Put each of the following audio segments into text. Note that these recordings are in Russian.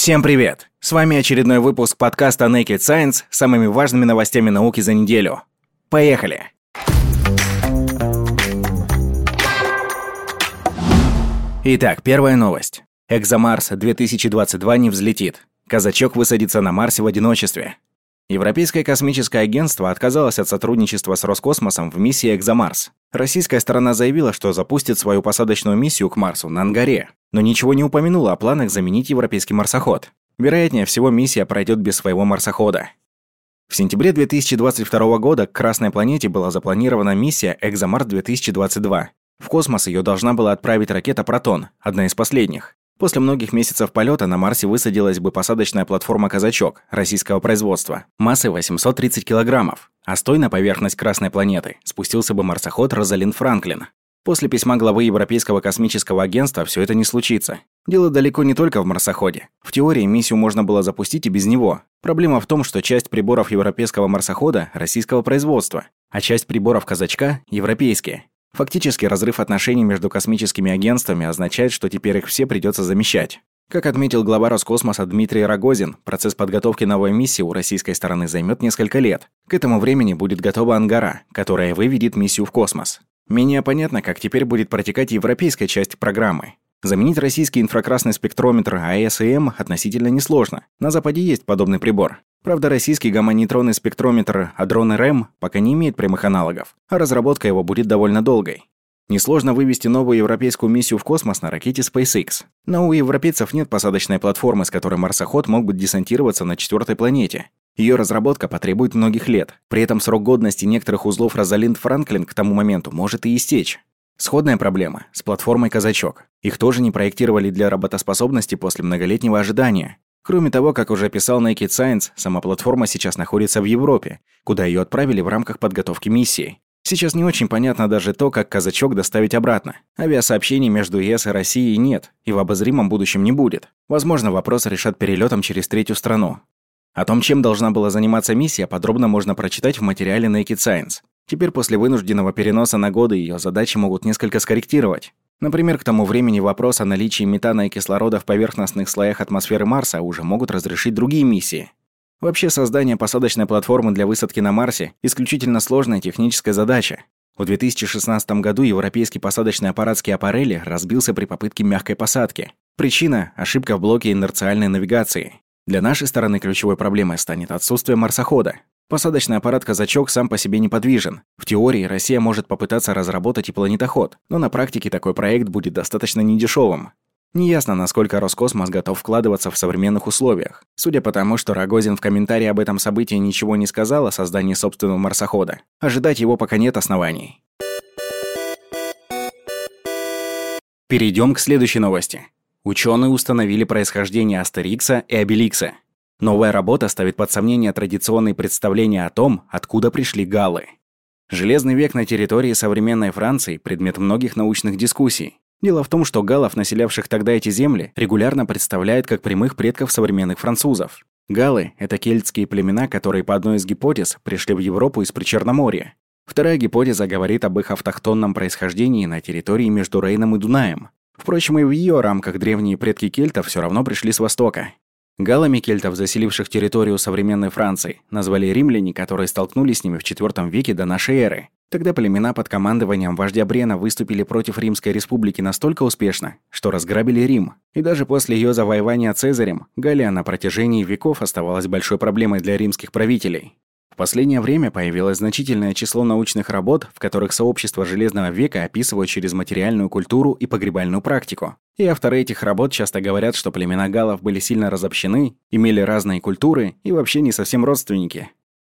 Всем привет! С вами очередной выпуск подкаста Naked Science с самыми важными новостями науки за неделю. Поехали! Итак, первая новость. Экзомарс 2022 не взлетит. Казачок высадится на Марсе в одиночестве. Европейское космическое агентство отказалось от сотрудничества с Роскосмосом в миссии «Экзомарс». Российская сторона заявила, что запустит свою посадочную миссию к Марсу на Ангаре, но ничего не упомянула о планах заменить европейский марсоход. Вероятнее всего, миссия пройдет без своего марсохода. В сентябре 2022 года к Красной планете была запланирована миссия «Экзомарс-2022». В космос ее должна была отправить ракета «Протон», одна из последних. После многих месяцев полета на Марсе высадилась бы посадочная платформа «Казачок» российского производства, массой 830 килограммов, а стой на поверхность Красной планеты спустился бы марсоход «Розалин Франклин». После письма главы Европейского космического агентства все это не случится. Дело далеко не только в марсоходе. В теории миссию можно было запустить и без него. Проблема в том, что часть приборов европейского марсохода – российского производства, а часть приборов «Казачка» – европейские. Фактически разрыв отношений между космическими агентствами означает, что теперь их все придется замещать. Как отметил глава Роскосмоса Дмитрий Рогозин, процесс подготовки новой миссии у российской стороны займет несколько лет. К этому времени будет готова Ангара, которая выведет миссию в космос. Менее понятно, как теперь будет протекать европейская часть программы. Заменить российский инфракрасный спектрометр АЭС-м относительно несложно. На Западе есть подобный прибор. Правда, российский гамма-нейтронный спектрометр Адрон РМ пока не имеет прямых аналогов, а разработка его будет довольно долгой. Несложно вывести новую европейскую миссию в космос на ракете SpaceX. Но у европейцев нет посадочной платформы, с которой марсоход мог бы десантироваться на четвертой планете. Ее разработка потребует многих лет. При этом срок годности некоторых узлов Розалинд Франклин к тому моменту может и истечь. Сходная проблема с платформой «Казачок». Их тоже не проектировали для работоспособности после многолетнего ожидания. Кроме того, как уже писал Naked Science, сама платформа сейчас находится в Европе, куда ее отправили в рамках подготовки миссии. Сейчас не очень понятно даже то, как казачок доставить обратно. Авиасообщений между ЕС и Россией нет, и в обозримом будущем не будет. Возможно, вопрос решат перелетом через третью страну. О том, чем должна была заниматься миссия, подробно можно прочитать в материале Naked Science. Теперь после вынужденного переноса на годы ее задачи могут несколько скорректировать. Например, к тому времени вопрос о наличии метана и кислорода в поверхностных слоях атмосферы Марса уже могут разрешить другие миссии. Вообще, создание посадочной платформы для высадки на Марсе – исключительно сложная техническая задача. В 2016 году европейский посадочный аппарат Скиапарелли разбился при попытке мягкой посадки. Причина – ошибка в блоке инерциальной навигации. Для нашей стороны ключевой проблемой станет отсутствие марсохода. Посадочный аппарат «Казачок» сам по себе неподвижен. В теории Россия может попытаться разработать и планетоход, но на практике такой проект будет достаточно недешевым. Неясно, насколько Роскосмос готов вкладываться в современных условиях. Судя по тому, что Рогозин в комментарии об этом событии ничего не сказал о создании собственного марсохода, ожидать его пока нет оснований. Перейдем к следующей новости. Ученые установили происхождение Астерикса и Обеликса. Новая работа ставит под сомнение традиционные представления о том, откуда пришли галлы. Железный век на территории современной Франции – предмет многих научных дискуссий. Дело в том, что галлов, населявших тогда эти земли, регулярно представляют как прямых предков современных французов. Галлы – это кельтские племена, которые, по одной из гипотез, пришли в Европу из Причерноморья. Вторая гипотеза говорит об их автохтонном происхождении на территории между Рейном и Дунаем. Впрочем, и в ее рамках древние предки кельтов все равно пришли с востока. Галами кельтов, заселивших территорию современной Франции, назвали римляне, которые столкнулись с ними в IV веке до нашей эры. Тогда племена под командованием вождя Брена выступили против Римской республики настолько успешно, что разграбили Рим. И даже после ее завоевания Цезарем, Галия на протяжении веков оставалась большой проблемой для римских правителей. Последнее время появилось значительное число научных работ, в которых сообщество Железного века описывают через материальную культуру и погребальную практику. И авторы этих работ часто говорят, что племена галлов были сильно разобщены, имели разные культуры и вообще не совсем родственники.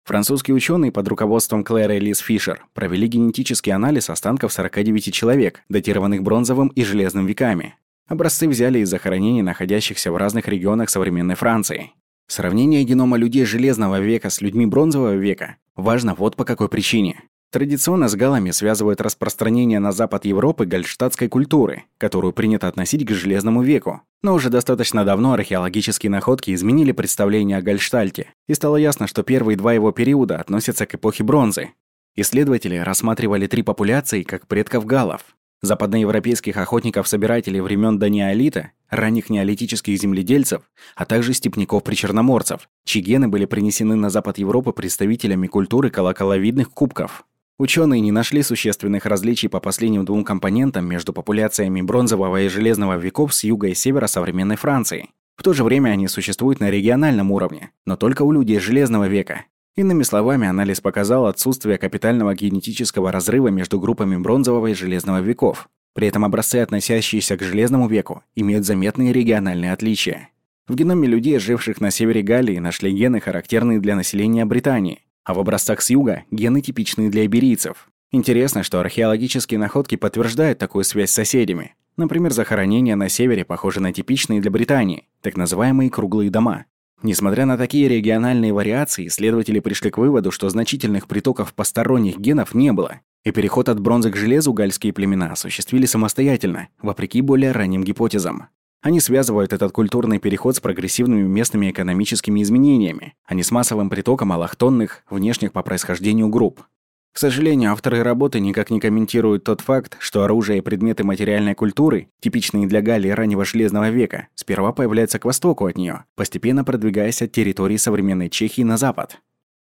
Французские ученые под руководством Клэра Элис Фишер провели генетический анализ останков 49 человек, датированных бронзовым и железным веками. Образцы взяли из захоронений, находящихся в разных регионах современной Франции. Сравнение генома людей Железного века с людьми Бронзового века важно вот по какой причине. Традиционно с галами связывают распространение на запад Европы гальштадтской культуры, которую принято относить к Железному веку. Но уже достаточно давно археологические находки изменили представление о Гальштальте, и стало ясно, что первые два его периода относятся к эпохе бронзы. Исследователи рассматривали три популяции как предков галов. Западноевропейских охотников-собирателей времен до неолита, ранних неолитических земледельцев, а также степняков-причерноморцев, чьи гены были принесены на запад Европы представителями культуры колоколовидных кубков. Ученые не нашли существенных различий по последним двум компонентам между популяциями бронзового и железного веков с юга и севера современной Франции. В то же время они существуют на региональном уровне, но только у людей железного века. Иными словами, анализ показал отсутствие капитального генетического разрыва между группами бронзового и железного веков. При этом образцы, относящиеся к железному веку, имеют заметные региональные отличия. В геноме людей, живших на севере Галлии, нашли гены, характерные для населения Британии, а в образцах с юга – гены, типичные для иберийцев. Интересно, что археологические находки подтверждают такую связь с соседями. Например, захоронения на севере похожи на типичные для Британии, так называемые круглые дома. Несмотря на такие региональные вариации, исследователи пришли к выводу, что значительных притоков посторонних генов не было, и переход от бронзы к железу гальские племена осуществили самостоятельно, вопреки более ранним гипотезам. Они связывают этот культурный переход с прогрессивными местными экономическими изменениями, а не с массовым притоком аллахтонных, внешних по происхождению групп. К сожалению, авторы работы никак не комментируют тот факт, что оружие и предметы материальной культуры, типичные для Галлии раннего Железного века, сперва появляются к востоку от нее, постепенно продвигаясь от территории современной Чехии на запад.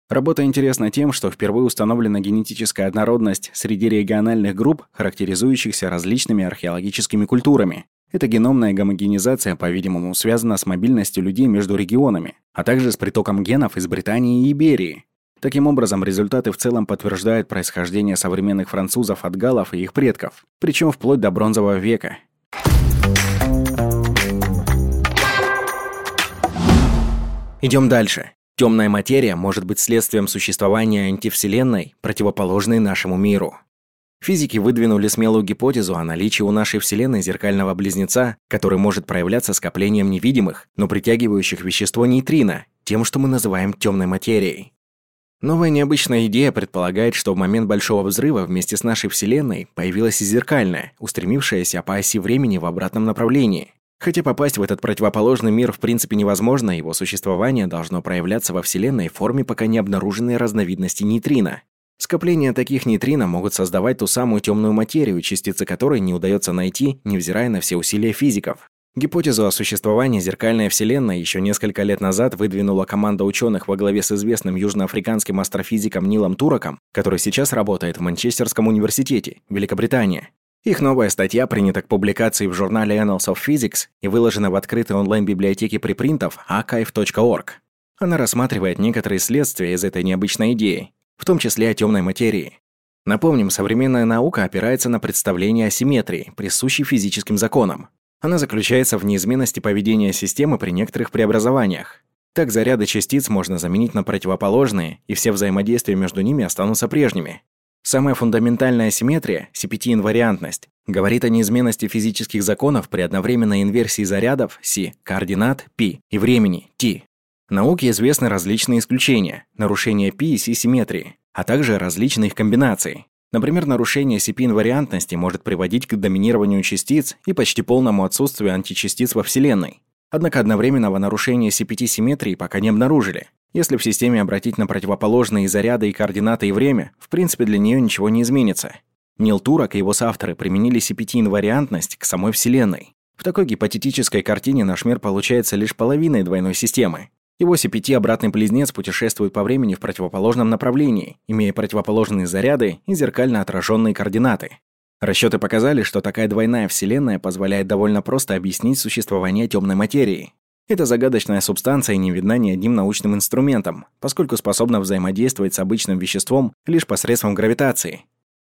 Работа интересна тем, что впервые установлена генетическая однородность среди региональных групп, характеризующихся различными археологическими культурами, эта геномная гомогенизация, по-видимому, связана с мобильностью людей между регионами, а также с притоком генов из Британии и Иберии. Таким образом, результаты в целом подтверждают происхождение современных французов от галлов и их предков, причем вплоть до бронзового века. Идем дальше. Темная материя может быть следствием существования антивселенной, противоположной нашему миру. Физики выдвинули смелую гипотезу о наличии у нашей Вселенной зеркального близнеца, который может проявляться скоплением невидимых, но притягивающих вещество нейтрино, тем, что мы называем темной материей. Новая необычная идея предполагает, что в момент Большого Взрыва вместе с нашей Вселенной появилась и зеркальная, устремившаяся по оси времени в обратном направлении. Хотя попасть в этот противоположный мир в принципе невозможно, его существование должно проявляться во Вселенной в форме пока не обнаруженной разновидности нейтрино. Скопления таких нейтрино могут создавать ту самую темную материю, частицы которой не удается найти, невзирая на все усилия физиков. Гипотезу о существовании зеркальной Вселенной еще несколько лет назад выдвинула команда ученых во главе с известным южноафриканским астрофизиком Нилом Тураком, который сейчас работает в Манчестерском университете, Великобритания. Их новая статья принята к публикации в журнале Annals of Physics и выложена в открытой онлайн-библиотеке припринтов archive.org. Она рассматривает некоторые следствия из этой необычной идеи, в том числе о темной материи. Напомним, современная наука опирается на представление о симметрии, присущей физическим законам. Она заключается в неизменности поведения системы при некоторых преобразованиях. Так заряды частиц можно заменить на противоположные, и все взаимодействия между ними останутся прежними. Самая фундаментальная симметрия, CPT-инвариантность, говорит о неизменности физических законов при одновременной инверсии зарядов C, координат P и времени T. Науке известны различные исключения, нарушения π и C-симметрии, а также различные их комбинации. Например, нарушение CP-инвариантности может приводить к доминированию частиц и почти полному отсутствию античастиц во Вселенной. Однако одновременного нарушения CPT-симметрии пока не обнаружили. Если в системе обратить на противоположные заряды и координаты и время, в принципе для нее ничего не изменится. Нил Турок и его соавторы применили CPT-инвариантность к самой Вселенной. В такой гипотетической картине наш мир получается лишь половиной двойной системы. Его C5 обратный близнец путешествует по времени в противоположном направлении, имея противоположные заряды и зеркально отраженные координаты. Расчеты показали, что такая двойная Вселенная позволяет довольно просто объяснить существование темной материи. Эта загадочная субстанция не видна ни одним научным инструментом, поскольку способна взаимодействовать с обычным веществом лишь посредством гравитации.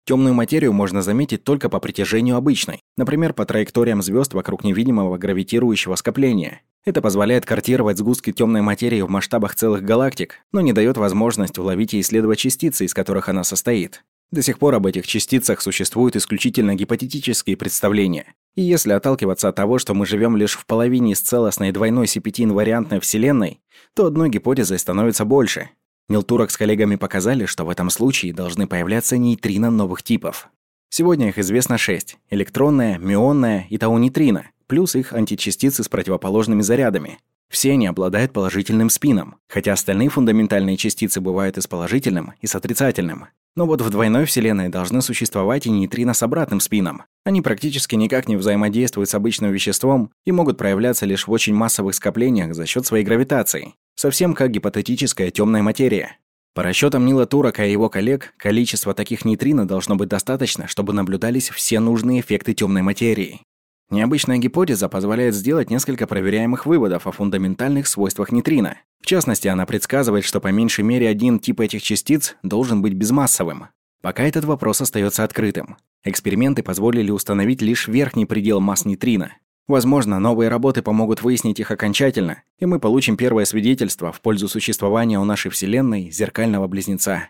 Темную материю можно заметить только по притяжению обычной, например, по траекториям звезд вокруг невидимого гравитирующего скопления. Это позволяет картировать сгустки темной материи в масштабах целых галактик, но не дает возможность уловить и исследовать частицы, из которых она состоит. До сих пор об этих частицах существуют исключительно гипотетические представления. И если отталкиваться от того, что мы живем лишь в половине из целостной двойной CPT-инвариантной Вселенной, то одной гипотезой становится больше. Нилтурок с коллегами показали, что в этом случае должны появляться нейтрино новых типов. Сегодня их известно шесть – электронная, мионная и тау-нейтрино, плюс их античастицы с противоположными зарядами. Все они обладают положительным спином, хотя остальные фундаментальные частицы бывают и с положительным, и с отрицательным. Но вот в двойной Вселенной должны существовать и нейтрино с обратным спином. Они практически никак не взаимодействуют с обычным веществом и могут проявляться лишь в очень массовых скоплениях за счет своей гравитации. Совсем как гипотетическая темная материя. По расчетам Нила Турака и его коллег, количество таких нейтрино должно быть достаточно, чтобы наблюдались все нужные эффекты темной материи. Необычная гипотеза позволяет сделать несколько проверяемых выводов о фундаментальных свойствах нейтрино. В частности, она предсказывает, что по меньшей мере один тип этих частиц должен быть безмассовым. Пока этот вопрос остается открытым. Эксперименты позволили установить лишь верхний предел масс нейтрино. Возможно, новые работы помогут выяснить их окончательно, и мы получим первое свидетельство в пользу существования у нашей Вселенной зеркального близнеца.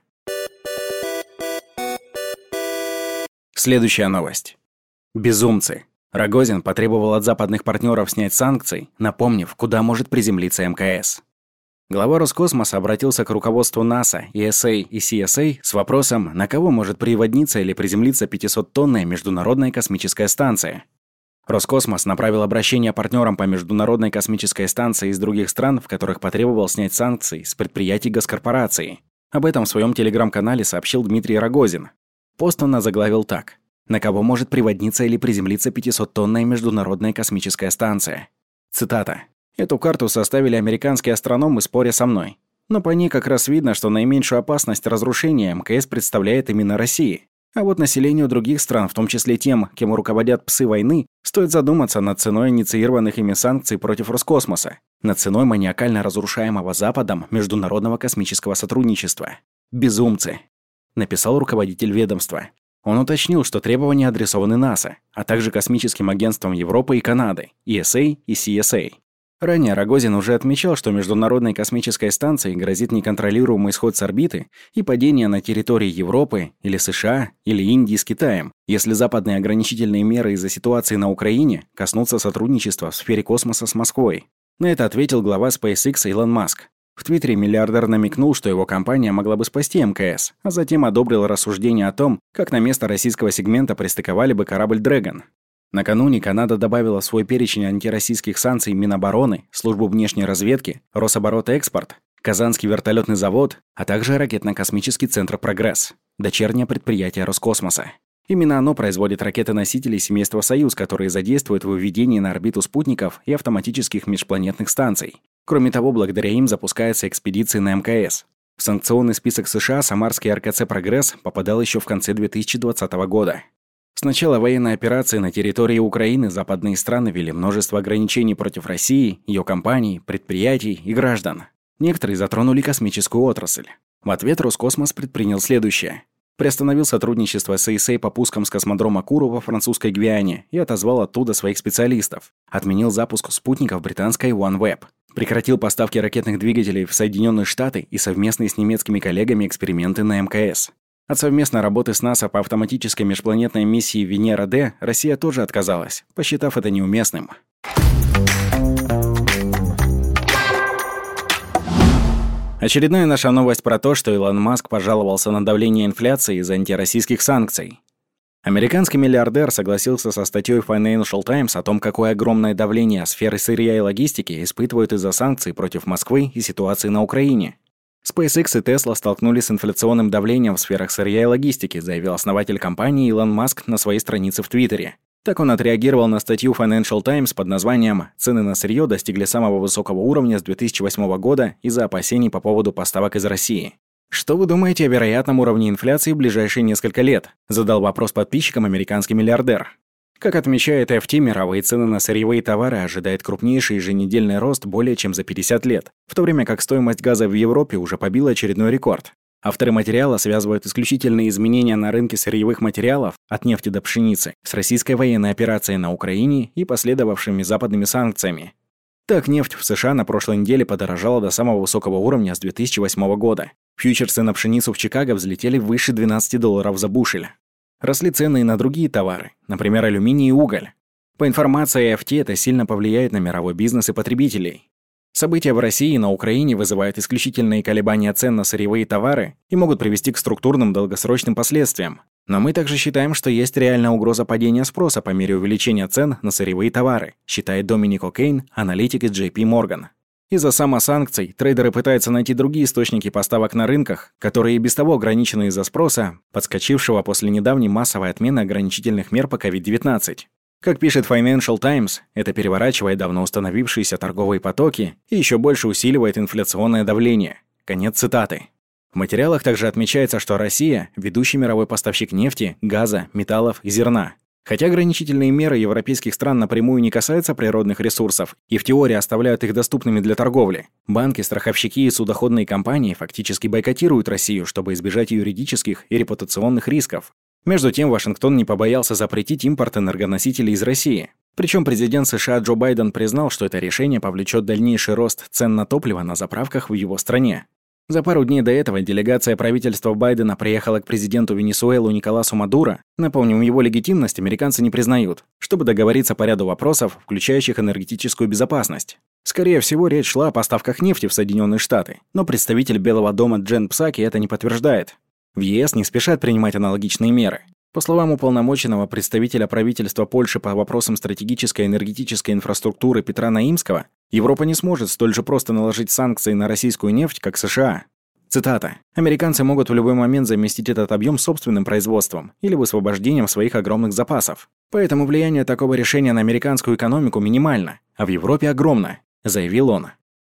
Следующая новость. Безумцы. Рогозин потребовал от западных партнеров снять санкции, напомнив, куда может приземлиться МКС. Глава Роскосмоса обратился к руководству НАСА, ESA и CSA с вопросом, на кого может приводниться или приземлиться 500-тонная международная космическая станция. Роскосмос направил обращение партнерам по Международной космической станции из других стран, в которых потребовал снять санкции с предприятий госкорпорации. Об этом в своем телеграм-канале сообщил Дмитрий Рогозин. Пост он заглавил так на кого может приводниться или приземлиться 500-тонная международная космическая станция. Цитата. «Эту карту составили американские астрономы, споря со мной. Но по ней как раз видно, что наименьшую опасность разрушения МКС представляет именно России. А вот населению других стран, в том числе тем, кем руководят псы войны, стоит задуматься над ценой инициированных ими санкций против Роскосмоса, над ценой маниакально разрушаемого Западом международного космического сотрудничества. Безумцы», — написал руководитель ведомства. Он уточнил, что требования адресованы НАСА, а также космическим агентствам Европы и Канады, ESA и CSA. Ранее Рогозин уже отмечал, что Международной космической станции грозит неконтролируемый исход с орбиты и падение на территории Европы или США или Индии с Китаем, если западные ограничительные меры из-за ситуации на Украине коснутся сотрудничества в сфере космоса с Москвой. На это ответил глава SpaceX Илон Маск. В Твиттере миллиардер намекнул, что его компания могла бы спасти МКС, а затем одобрил рассуждение о том, как на место российского сегмента пристыковали бы корабль «Дрэгон». Накануне Канада добавила в свой перечень антироссийских санкций Минобороны, Службу внешней разведки, Рособорот-Экспорт, Казанский вертолетный завод, а также ракетно-космический центр «Прогресс», дочернее предприятие Роскосмоса. Именно оно производит ракеты-носители семейства «Союз», которые задействуют в выведении на орбиту спутников и автоматических межпланетных станций. Кроме того, благодаря им запускаются экспедиции на МКС. В санкционный список США самарский РКЦ «Прогресс» попадал еще в конце 2020 года. С начала военной операции на территории Украины западные страны ввели множество ограничений против России, ее компаний, предприятий и граждан. Некоторые затронули космическую отрасль. В ответ Роскосмос предпринял следующее. Приостановил сотрудничество с ИСА по пускам с космодрома Куру во французской Гвиане и отозвал оттуда своих специалистов. Отменил запуск спутников британской OneWeb. Прекратил поставки ракетных двигателей в Соединенные Штаты и совместные с немецкими коллегами эксперименты на МКС. От совместной работы с НАСА по автоматической межпланетной миссии Венера-Д Россия тоже отказалась, посчитав это неуместным. Очередная наша новость про то, что Илон Маск пожаловался на давление инфляции из-за антироссийских санкций. Американский миллиардер согласился со статьей Financial Times о том, какое огромное давление сферы сырья и логистики испытывают из-за санкций против Москвы и ситуации на Украине. SpaceX и Tesla столкнулись с инфляционным давлением в сферах сырья и логистики, заявил основатель компании Илон Маск на своей странице в Твиттере. Так он отреагировал на статью Financial Times под названием «Цены на сырье достигли самого высокого уровня с 2008 года из-за опасений по поводу поставок из России». «Что вы думаете о вероятном уровне инфляции в ближайшие несколько лет?» – задал вопрос подписчикам американский миллиардер. Как отмечает FT, мировые цены на сырьевые товары ожидает крупнейший еженедельный рост более чем за 50 лет, в то время как стоимость газа в Европе уже побила очередной рекорд. Авторы материала связывают исключительные изменения на рынке сырьевых материалов от нефти до пшеницы с российской военной операцией на Украине и последовавшими западными санкциями. Так, нефть в США на прошлой неделе подорожала до самого высокого уровня с 2008 года. Фьючерсы на пшеницу в Чикаго взлетели выше 12 долларов за бушель. Росли цены и на другие товары, например, алюминий и уголь. По информации AFT, это сильно повлияет на мировой бизнес и потребителей. События в России и на Украине вызывают исключительные колебания цен на сырьевые товары и могут привести к структурным долгосрочным последствиям. Но мы также считаем, что есть реальная угроза падения спроса по мере увеличения цен на сырьевые товары, считает Доминик О'Кейн, аналитик из JP Morgan. Из-за самосанкций трейдеры пытаются найти другие источники поставок на рынках, которые и без того ограничены из-за спроса, подскочившего после недавней массовой отмены ограничительных мер по COVID-19. Как пишет Financial Times, это переворачивает давно установившиеся торговые потоки и еще больше усиливает инфляционное давление. Конец цитаты. В материалах также отмечается, что Россия – ведущий мировой поставщик нефти, газа, металлов и зерна. Хотя ограничительные меры европейских стран напрямую не касаются природных ресурсов и в теории оставляют их доступными для торговли, банки, страховщики и судоходные компании фактически бойкотируют Россию, чтобы избежать юридических и репутационных рисков. Между тем, Вашингтон не побоялся запретить импорт энергоносителей из России. Причем президент США Джо Байден признал, что это решение повлечет дальнейший рост цен на топливо на заправках в его стране. За пару дней до этого делегация правительства Байдена приехала к президенту Венесуэлы Николасу Мадуро. Напомним, его легитимность американцы не признают, чтобы договориться по ряду вопросов, включающих энергетическую безопасность. Скорее всего, речь шла о поставках нефти в Соединенные Штаты, но представитель Белого дома Джен Псаки это не подтверждает. В ЕС не спешат принимать аналогичные меры. По словам уполномоченного представителя правительства Польши по вопросам стратегической энергетической инфраструктуры Петра Наимского, Европа не сможет столь же просто наложить санкции на российскую нефть, как США. Цитата. «Американцы могут в любой момент заместить этот объем собственным производством или высвобождением своих огромных запасов. Поэтому влияние такого решения на американскую экономику минимально, а в Европе огромно», заявил он.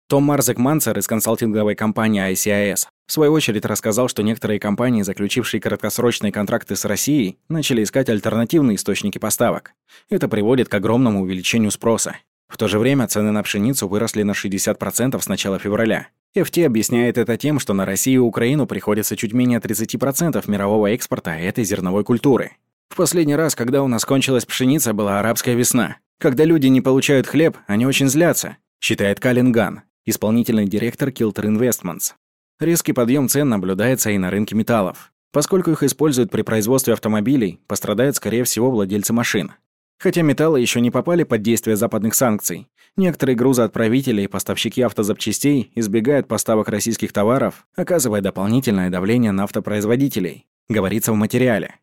Том Марзек Мансер из консалтинговой компании ICIS в свою очередь рассказал, что некоторые компании, заключившие краткосрочные контракты с Россией, начали искать альтернативные источники поставок. Это приводит к огромному увеличению спроса. В то же время цены на пшеницу выросли на 60% с начала февраля. FT объясняет это тем, что на Россию и Украину приходится чуть менее 30% мирового экспорта этой зерновой культуры. В последний раз, когда у нас кончилась пшеница, была арабская весна. Когда люди не получают хлеб, они очень злятся, считает Калин Ган, исполнительный директор Kilter Investments. Резкий подъем цен наблюдается и на рынке металлов. Поскольку их используют при производстве автомобилей, пострадают, скорее всего, владельцы машин. Хотя металлы еще не попали под действие западных санкций, некоторые грузоотправители и поставщики автозапчастей избегают поставок российских товаров, оказывая дополнительное давление на автопроизводителей, говорится в материале.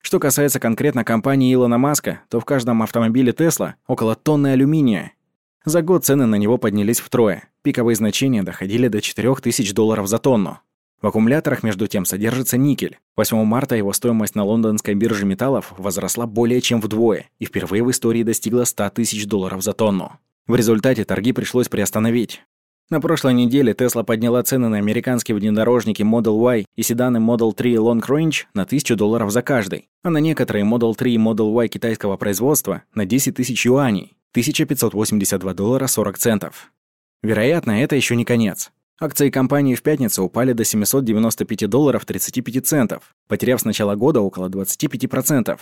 Что касается конкретно компании Илона Маска, то в каждом автомобиле Тесла около тонны алюминия. За год цены на него поднялись втрое. Пиковые значения доходили до 4000 долларов за тонну. В аккумуляторах, между тем, содержится никель. 8 марта его стоимость на лондонской бирже металлов возросла более чем вдвое и впервые в истории достигла 100 тысяч долларов за тонну. В результате торги пришлось приостановить. На прошлой неделе Tesla подняла цены на американские внедорожники Model Y и седаны Model 3 Long Range на 1000 долларов за каждый, а на некоторые Model 3 и Model Y китайского производства на 10 тысяч юаней, 1582 доллара 40 центов. Вероятно, это еще не конец. Акции компании в пятницу упали до 795 долларов 35 центов, потеряв с начала года около 25%.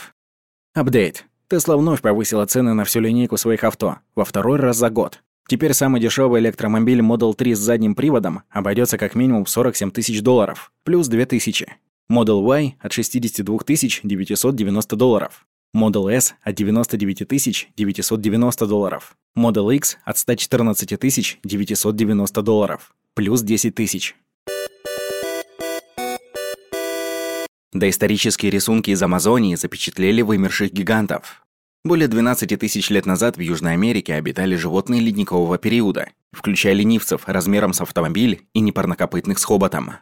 Апдейт. Тесла вновь повысила цены на всю линейку своих авто, во второй раз за год. Теперь самый дешевый электромобиль Model 3 с задним приводом обойдется как минимум в 47 тысяч долларов, плюс 2 тысячи. Model Y от 62 990 долларов. Model S от 99 990 долларов. Model X от 114 990 долларов плюс 10 тысяч. Доисторические рисунки из Амазонии запечатлели вымерших гигантов. Более 12 тысяч лет назад в Южной Америке обитали животные ледникового периода, включая ленивцев размером с автомобиль и непарнокопытных с хоботом.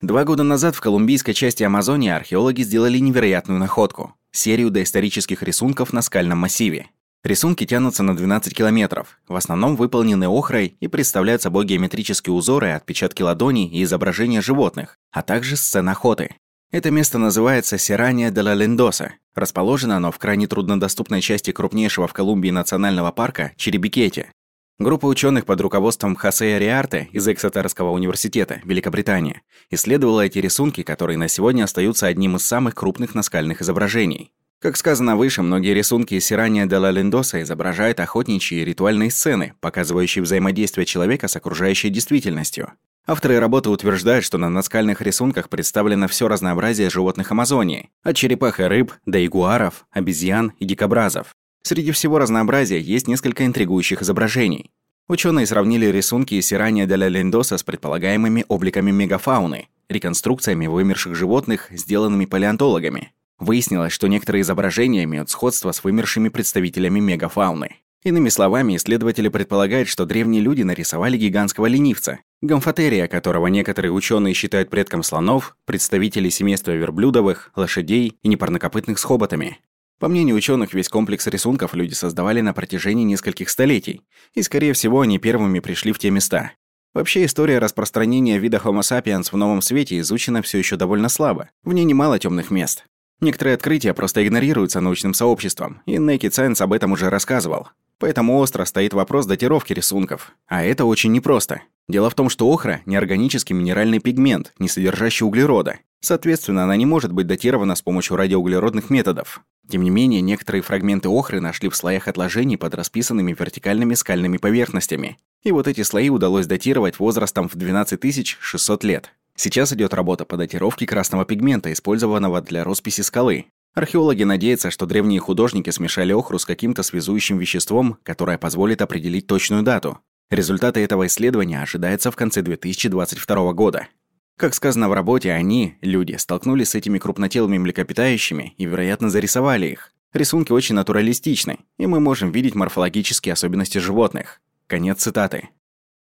Два года назад в колумбийской части Амазонии археологи сделали невероятную находку – серию доисторических рисунков на скальном массиве. Рисунки тянутся на 12 километров, в основном выполнены охрой и представляют собой геометрические узоры, отпечатки ладоней и изображения животных, а также сцен охоты. Это место называется Сирания де ла Лендоса. Расположено оно в крайне труднодоступной части крупнейшего в Колумбии национального парка Черебикете. Группа ученых под руководством Хосе Риарте из Эксетерского университета, Великобритания, исследовала эти рисунки, которые на сегодня остаются одним из самых крупных наскальных изображений. Как сказано выше, многие рисунки Сирания де ла Лендоса изображают охотничьи и ритуальные сцены, показывающие взаимодействие человека с окружающей действительностью. Авторы работы утверждают, что на наскальных рисунках представлено все разнообразие животных Амазонии, от черепах и рыб до ягуаров, обезьян и дикобразов. Среди всего разнообразия есть несколько интригующих изображений. Ученые сравнили рисунки Сирания де ла Лендоса с предполагаемыми обликами мегафауны, реконструкциями вымерших животных, сделанными палеонтологами. Выяснилось, что некоторые изображения имеют сходство с вымершими представителями мегафауны. Иными словами, исследователи предполагают, что древние люди нарисовали гигантского ленивца, гомфотерия, которого некоторые ученые считают предком слонов, представителей семейства верблюдовых, лошадей и непарнокопытных с хоботами. По мнению ученых, весь комплекс рисунков люди создавали на протяжении нескольких столетий, и, скорее всего, они первыми пришли в те места. Вообще, история распространения вида Homo sapiens в новом свете изучена все еще довольно слабо. В ней немало темных мест. Некоторые открытия просто игнорируются научным сообществом, и Naked Science об этом уже рассказывал. Поэтому остро стоит вопрос датировки рисунков. А это очень непросто. Дело в том, что охра – неорганический минеральный пигмент, не содержащий углерода. Соответственно, она не может быть датирована с помощью радиоуглеродных методов. Тем не менее, некоторые фрагменты охры нашли в слоях отложений под расписанными вертикальными скальными поверхностями. И вот эти слои удалось датировать возрастом в 12 600 лет. Сейчас идет работа по датировке красного пигмента, использованного для росписи скалы. Археологи надеются, что древние художники смешали охру с каким-то связующим веществом, которое позволит определить точную дату. Результаты этого исследования ожидаются в конце 2022 года. Как сказано в работе, они, люди, столкнулись с этими крупнотелыми млекопитающими и, вероятно, зарисовали их. Рисунки очень натуралистичны, и мы можем видеть морфологические особенности животных. Конец цитаты.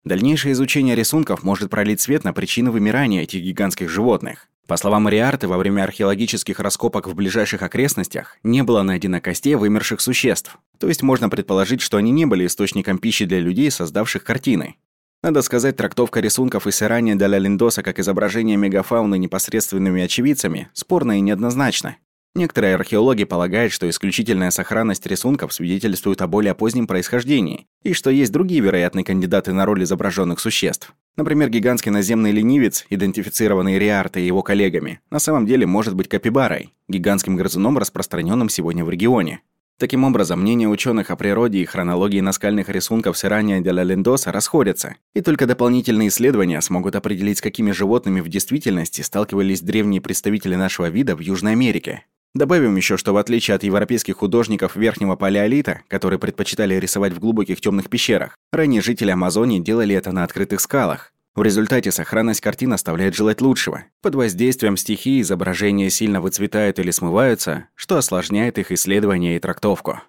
Дальнейшее изучение рисунков может пролить свет на причины вымирания этих гигантских животных. По словам Мариарты, во время археологических раскопок в ближайших окрестностях не было найдено костей вымерших существ. То есть можно предположить, что они не были источником пищи для людей, создавших картины. Надо сказать, трактовка рисунков из Ирания для Линдоса как изображение мегафауны непосредственными очевидцами спорна и неоднозначна. Некоторые археологи полагают, что исключительная сохранность рисунков свидетельствует о более позднем происхождении, и что есть другие вероятные кандидаты на роль изображенных существ. Например, гигантский наземный ленивец, идентифицированный Риартой и его коллегами, на самом деле может быть капибарой, гигантским грызуном, распространенным сегодня в регионе. Таким образом, мнения ученых о природе и хронологии наскальных рисунков с Ирания де ла Лендоса расходятся, и только дополнительные исследования смогут определить, с какими животными в действительности сталкивались древние представители нашего вида в Южной Америке. Добавим еще, что в отличие от европейских художников верхнего палеолита, которые предпочитали рисовать в глубоких темных пещерах, ранние жители Амазонии делали это на открытых скалах. В результате сохранность картин оставляет желать лучшего. Под воздействием стихии изображения сильно выцветают или смываются, что осложняет их исследование и трактовку.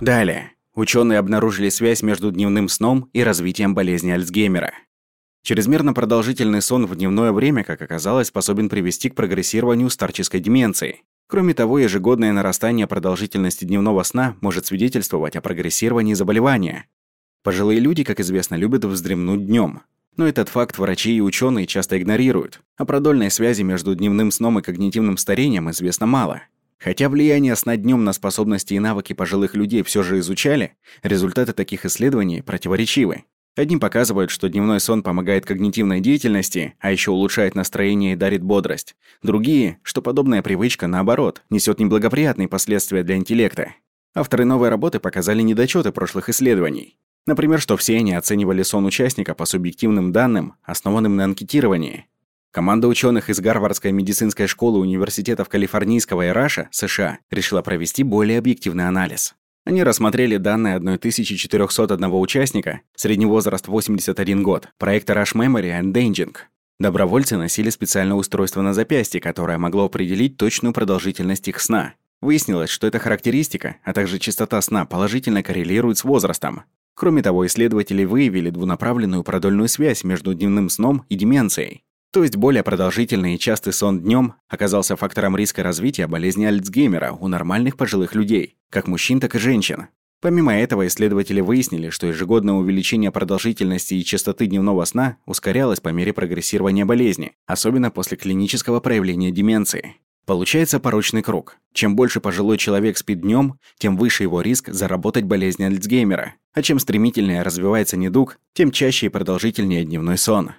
Далее. Ученые обнаружили связь между дневным сном и развитием болезни Альцгеймера. Чрезмерно продолжительный сон в дневное время, как оказалось, способен привести к прогрессированию старческой деменции. Кроме того, ежегодное нарастание продолжительности дневного сна может свидетельствовать о прогрессировании заболевания. Пожилые люди, как известно, любят вздремнуть днем. Но этот факт врачи и ученые часто игнорируют. О продольной связи между дневным сном и когнитивным старением известно мало. Хотя влияние сна днем на способности и навыки пожилых людей все же изучали, результаты таких исследований противоречивы. Одни показывают, что дневной сон помогает когнитивной деятельности, а еще улучшает настроение и дарит бодрость. Другие, что подобная привычка, наоборот, несет неблагоприятные последствия для интеллекта. Авторы новой работы показали недочеты прошлых исследований. Например, что все они оценивали сон участника по субъективным данным, основанным на анкетировании. Команда ученых из Гарвардской медицинской школы университетов Калифорнийского и Раша, США, решила провести более объективный анализ. Они рассмотрели данные 1401 участника, средний возраст 81 год, проекта Rush Memory and Danging. Добровольцы носили специальное устройство на запястье, которое могло определить точную продолжительность их сна. Выяснилось, что эта характеристика, а также частота сна положительно коррелирует с возрастом. Кроме того, исследователи выявили двунаправленную продольную связь между дневным сном и деменцией. То есть более продолжительный и частый сон днем оказался фактором риска развития болезни Альцгеймера у нормальных пожилых людей, как мужчин, так и женщин. Помимо этого, исследователи выяснили, что ежегодное увеличение продолжительности и частоты дневного сна ускорялось по мере прогрессирования болезни, особенно после клинического проявления деменции. Получается порочный круг. Чем больше пожилой человек спит днем, тем выше его риск заработать болезнь Альцгеймера. А чем стремительнее развивается недуг, тем чаще и продолжительнее дневной сон.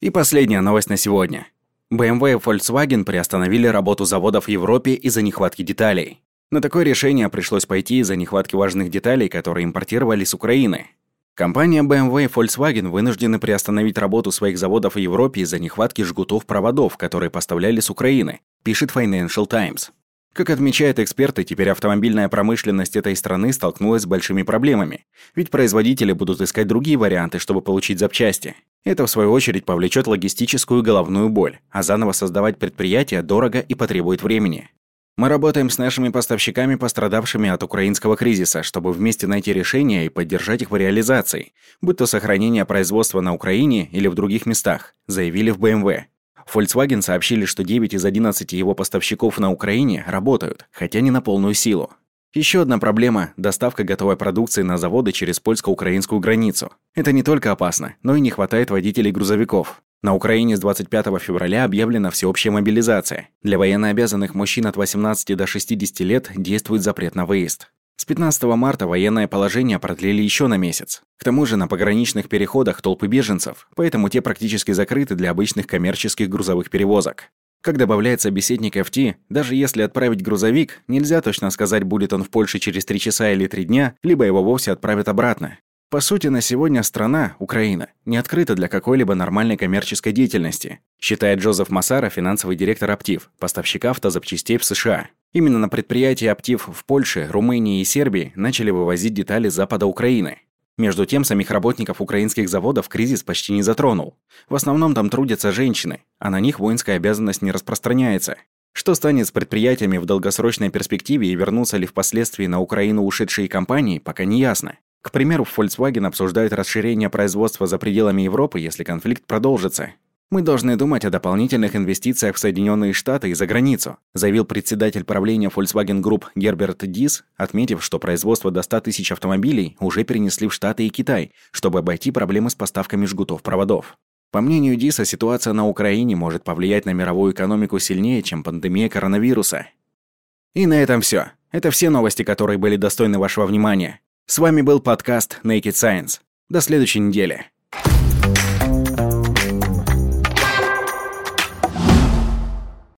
И последняя новость на сегодня. BMW и Volkswagen приостановили работу заводов в Европе из-за нехватки деталей. На такое решение пришлось пойти из-за нехватки важных деталей, которые импортировали с Украины. Компания BMW и Volkswagen вынуждены приостановить работу своих заводов в Европе из-за нехватки жгутов проводов, которые поставляли с Украины, пишет Financial Times. Как отмечают эксперты, теперь автомобильная промышленность этой страны столкнулась с большими проблемами, ведь производители будут искать другие варианты, чтобы получить запчасти. Это, в свою очередь, повлечет логистическую головную боль, а заново создавать предприятие дорого и потребует времени. Мы работаем с нашими поставщиками, пострадавшими от украинского кризиса, чтобы вместе найти решения и поддержать их в реализации, будь то сохранение производства на Украине или в других местах, заявили в BMW. Volkswagen сообщили, что 9 из 11 его поставщиков на Украине работают, хотя не на полную силу. Еще одна проблема – доставка готовой продукции на заводы через польско-украинскую границу. Это не только опасно, но и не хватает водителей грузовиков. На Украине с 25 февраля объявлена всеобщая мобилизация. Для военнообязанных мужчин от 18 до 60 лет действует запрет на выезд. С 15 марта военное положение продлили еще на месяц. К тому же на пограничных переходах толпы беженцев, поэтому те практически закрыты для обычных коммерческих грузовых перевозок. Как добавляет собеседник FT, даже если отправить грузовик, нельзя точно сказать, будет он в Польше через 3 часа или 3 дня, либо его вовсе отправят обратно. По сути, на сегодня страна, Украина, не открыта для какой-либо нормальной коммерческой деятельности, считает Джозеф Масара, финансовый директор Аптив, поставщика автозапчастей в США. Именно на предприятии Аптив в Польше, Румынии и Сербии начали вывозить детали с запада Украины. Между тем, самих работников украинских заводов кризис почти не затронул. В основном там трудятся женщины, а на них воинская обязанность не распространяется. Что станет с предприятиями в долгосрочной перспективе и вернутся ли впоследствии на Украину ушедшие компании, пока не ясно. К примеру, Volkswagen обсуждает расширение производства за пределами Европы, если конфликт продолжится. Мы должны думать о дополнительных инвестициях в Соединенные Штаты и за границу, заявил председатель правления Volkswagen Group Герберт Дис, отметив, что производство до 100 тысяч автомобилей уже перенесли в Штаты и Китай, чтобы обойти проблемы с поставками жгутов проводов. По мнению Диса, ситуация на Украине может повлиять на мировую экономику сильнее, чем пандемия коронавируса. И на этом все. Это все новости, которые были достойны вашего внимания. С вами был подкаст Naked Science. До следующей недели.